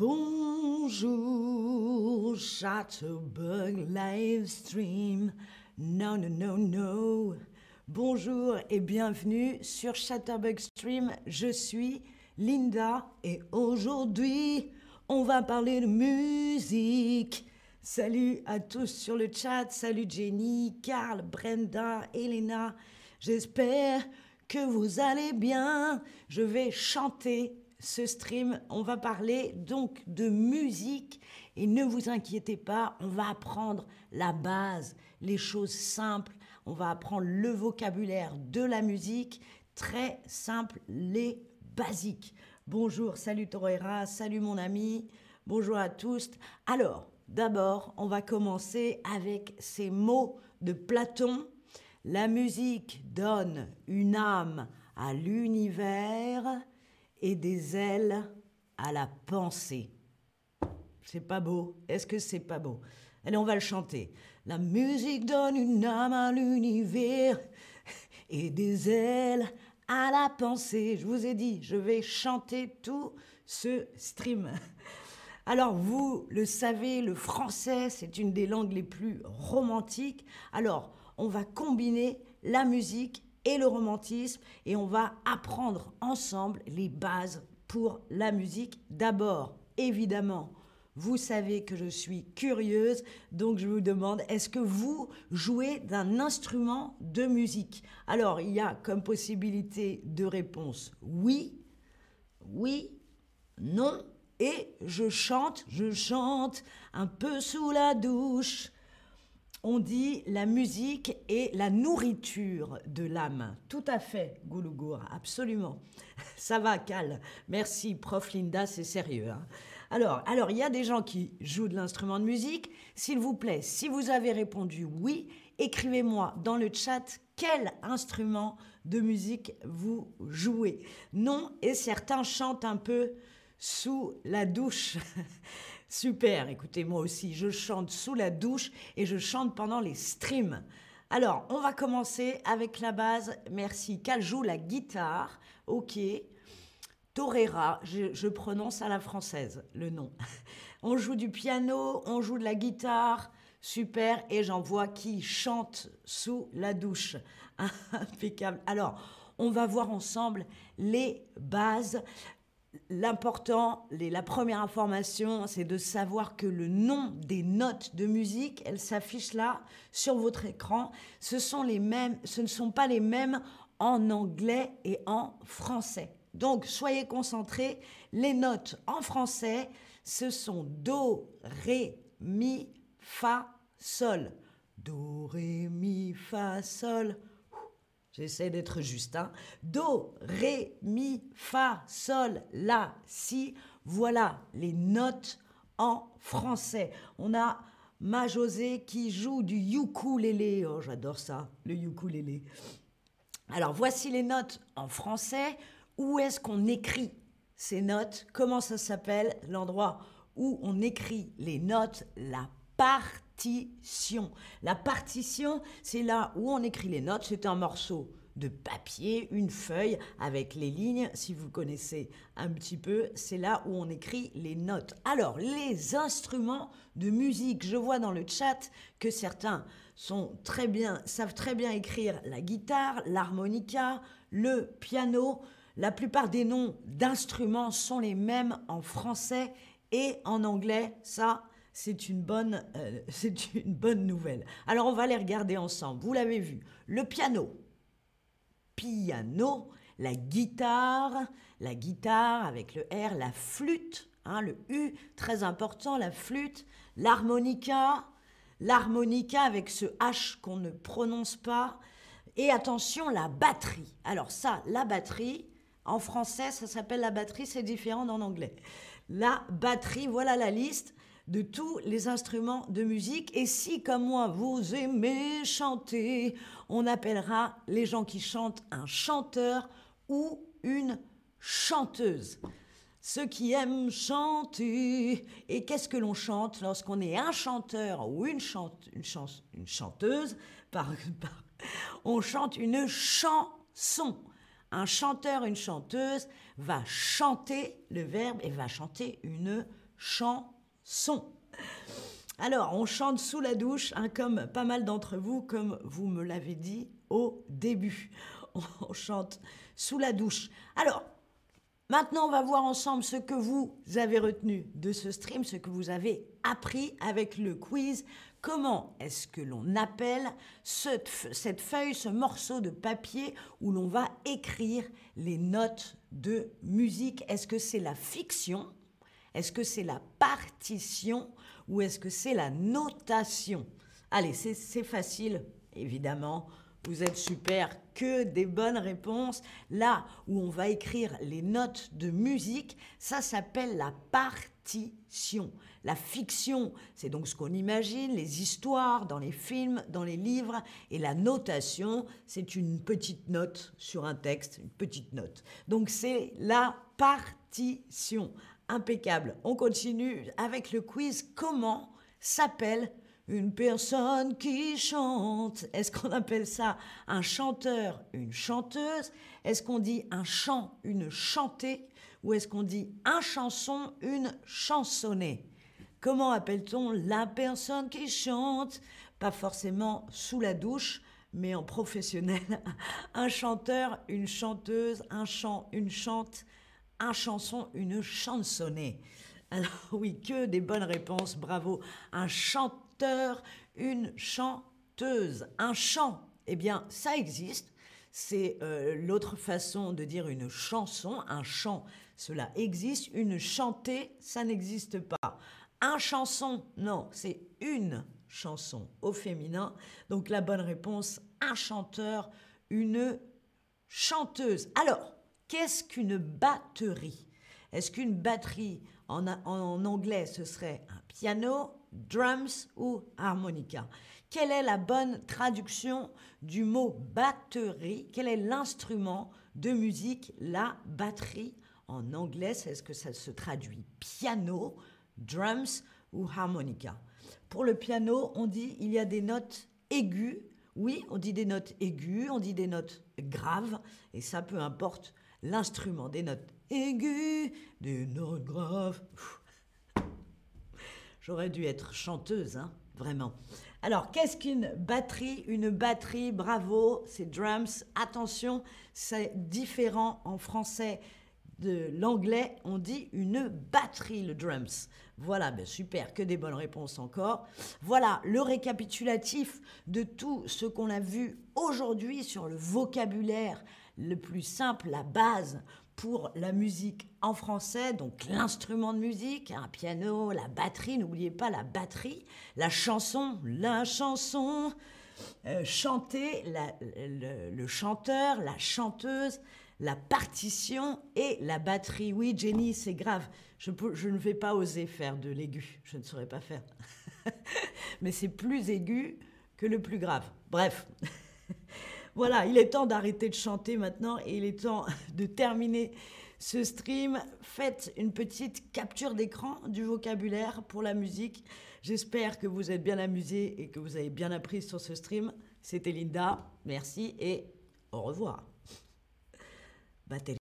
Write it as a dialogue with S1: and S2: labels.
S1: Bonjour, Chatterbug Livestream. Non, non, non, non. Bonjour et bienvenue sur Chatterbug Stream. Je suis Linda et aujourd'hui, on va parler de musique. Salut à tous sur le chat. Salut Jenny, Carl, Brenda, Elena. J'espère que vous allez bien. Je vais chanter ce stream, on va parler donc de musique et ne vous inquiétez pas, on va apprendre la base, les choses simples, on va apprendre le vocabulaire de la musique, très simple, les basiques. Bonjour, salut Torreira, salut mon ami, bonjour à tous. Alors, d'abord, on va commencer avec ces mots de Platon. La musique donne une âme à l'univers et des ailes à la pensée. C'est pas beau Est-ce que c'est pas beau? Allez, on va le chanter. La musique donne une âme à l'univers et des ailes à la pensée. Je vous ai dit, je vais chanter tout ce stream. Alors vous le savez, le français, c'est une des langues les plus romantiques. Alors, on va combiner la musique et le romantisme et on va apprendre ensemble les bases pour la musique. D'abord, évidemment, vous savez que je suis curieuse, donc je vous demande, est-ce que vous jouez d'un instrument de musique? Alors, il y a comme possibilité de réponse oui, oui, non, et je chante, je chante un peu sous la douche on dit la musique est la nourriture de l'âme. Tout à fait, Goulougour, absolument. Ça va, Cal. Merci, prof Linda, c'est sérieux. Hein. alors, alors, il y a des gens qui jouent de l'instrument de musique. S'il vous plaît, si vous avez répondu oui, écrivez-moi dans le chat quel instrument de musique vous jouez. Non, et certains chantent un peu sous la douche. Super, écoutez, moi aussi, je chante sous la douche et je chante pendant les streams. Alors, on va commencer avec la base. Merci. Qu'elle joue la guitare. Ok. Torera, je, prononce à la française le nom. On joue du piano, on joue de la guitare. Super. Et j'en vois qui chante sous la douche. Impeccable. Alors, on va voir ensemble les bases. L'important, la première information, c'est de savoir que le nom des notes de musique, elles s'affichent là sur votre écran. Ce, sont les mêmes, ce ne sont pas les mêmes en anglais et en français. Donc, soyez concentrés. Les notes en français, ce sont Do, Ré, Mi, Fa, Sol. Do, Ré, Mi, Fa, Sol. J'essaie d'être juste. Hein. Do, Ré, Mi, Fa, Sol, La, Si. Voilà les notes en français. On a ma José qui joue du ukulélé. Oh, j'adore ça, le ukulélé. Alors, voici les notes en français. Où est-ce qu'on écrit ces notes? Comment ça s'appelle? L'endroit où on écrit les notes, la La partition, c'est là où on écrit les notes. C'est un morceau de papier, une feuille avec les lignes. Si vous connaissez un petit peu, c'est là où on écrit les notes. Alors, les instruments de musique, je vois dans le chat que certains sont très bien, savent très bien écrire la guitare, l'harmonica, le piano. La plupart des noms d'instruments sont les mêmes en français et en anglais. Ça, c'est une bonne, euh, c'est une bonne nouvelle. Alors on va les regarder ensemble. Vous l'avez vu, le piano, piano, la guitare, la guitare avec le R, la flûte, hein, le U, très important, la flûte, l'harmonica, l'harmonica avec ce H qu'on ne prononce pas, et attention, la batterie. Alors ça, la batterie, en français, ça s'appelle la batterie, c'est différent en anglais. La batterie, voilà la liste de tous les instruments de musique. Et si, comme moi, vous aimez chanter, on appellera les gens qui chantent un chanteur ou une chanteuse. Ceux qui aiment chanter. Et qu'est-ce que l'on chante lorsqu'on est un chanteur ou une, une, une chanteuse? On chante une chanson. Un chanteur, une chanteuse va chanter le verbe et va chanter une chanson. Alors, on chante sous la douche, hein, comme pas mal d'entre vous, comme vous me l'avez dit au début. On chante sous la douche. Alors, maintenant, on va voir ensemble ce que vous avez retenu de ce stream, ce que vous avez appris avec le quiz. Comment est-ce que l'on appelle cette feuille, ce morceau de papier où l'on va écrire les notes de musique? Est-ce que c'est la fiction Est-ce que c'est la partition ou est-ce que c'est la notation? Allez, c'est facile, évidemment. Vous êtes super, que des bonnes réponses. Là où on va écrire les notes de musique, ça s'appelle la partition. La fiction, c'est donc ce qu'on imagine, les histoires dans les films, dans les livres. Et la notation, c'est une petite note sur un texte, une petite note. Donc c'est la partition impeccable. On continue avec le quiz. Comment s'appelle une personne qui chante? Est-ce qu'on appelle ça un chanteur, une chanteuse? Est-ce qu'on dit un chant, une chantée? Ou est-ce qu'on dit un chanson, une chansonnée? Comment appelle-t-on la personne qui chante? Pas forcément sous la douche, mais en professionnel. Un chanteur, une chanteuse, un chant, une chante, un chanson, une chansonnée. Alors oui, que des bonnes réponses, bravo. Un chanteur, une chanteuse, un chant. Eh bien, ça existe. C'est euh, l'autre façon de dire une chanson. Un chant, cela existe. Une chantée, ça n'existe pas. Un chanson, non, c'est une chanson au féminin. Donc la bonne réponse, un chanteur, une chanteuse. Alors, Qu'est-ce qu'une batterie? Est-ce qu'une batterie, en, anglais, ce serait un piano, drums ou harmonica? Quelle est la bonne traduction du mot batterie? Quel est l'instrument de musique La batterie en anglais, est-ce que ça se traduit. Piano, drums ou harmonica? Pour le piano, on dit il y a des notes aiguës. Oui, on dit des notes aiguës, on dit des notes graves, et ça peu importe l'instrument des notes aiguës, des notes graves. J'aurais dû être chanteuse, hein, vraiment. Alors, qu'est-ce qu'une batterie? Une batterie, bravo, c'est drums. Attention, c'est différent en français de l'anglais. On dit une batterie, le drums. Voilà, ben super, que des bonnes réponses encore. Voilà le récapitulatif de tout ce qu'on a vu aujourd'hui sur le vocabulaire le plus simple, la base pour la musique en français, donc l'instrument de musique, un piano, la batterie, n'oubliez pas la batterie, la chanson, la chanson, euh, chanter, le, chanteur, la chanteuse, la partition et la batterie. Oui, Jenny, c'est grave. Je, je ne vais pas oser faire de l'aigu. Je ne saurais pas faire. Mais c'est plus aigu que le plus grave. Bref. Voilà, il est temps d'arrêter de chanter maintenant et il est temps de terminer ce stream. Faites une petite capture d'écran du vocabulaire pour la musique. J'espère que vous êtes bien amusés et que vous avez bien appris sur ce stream. C'était Linda, merci et au revoir.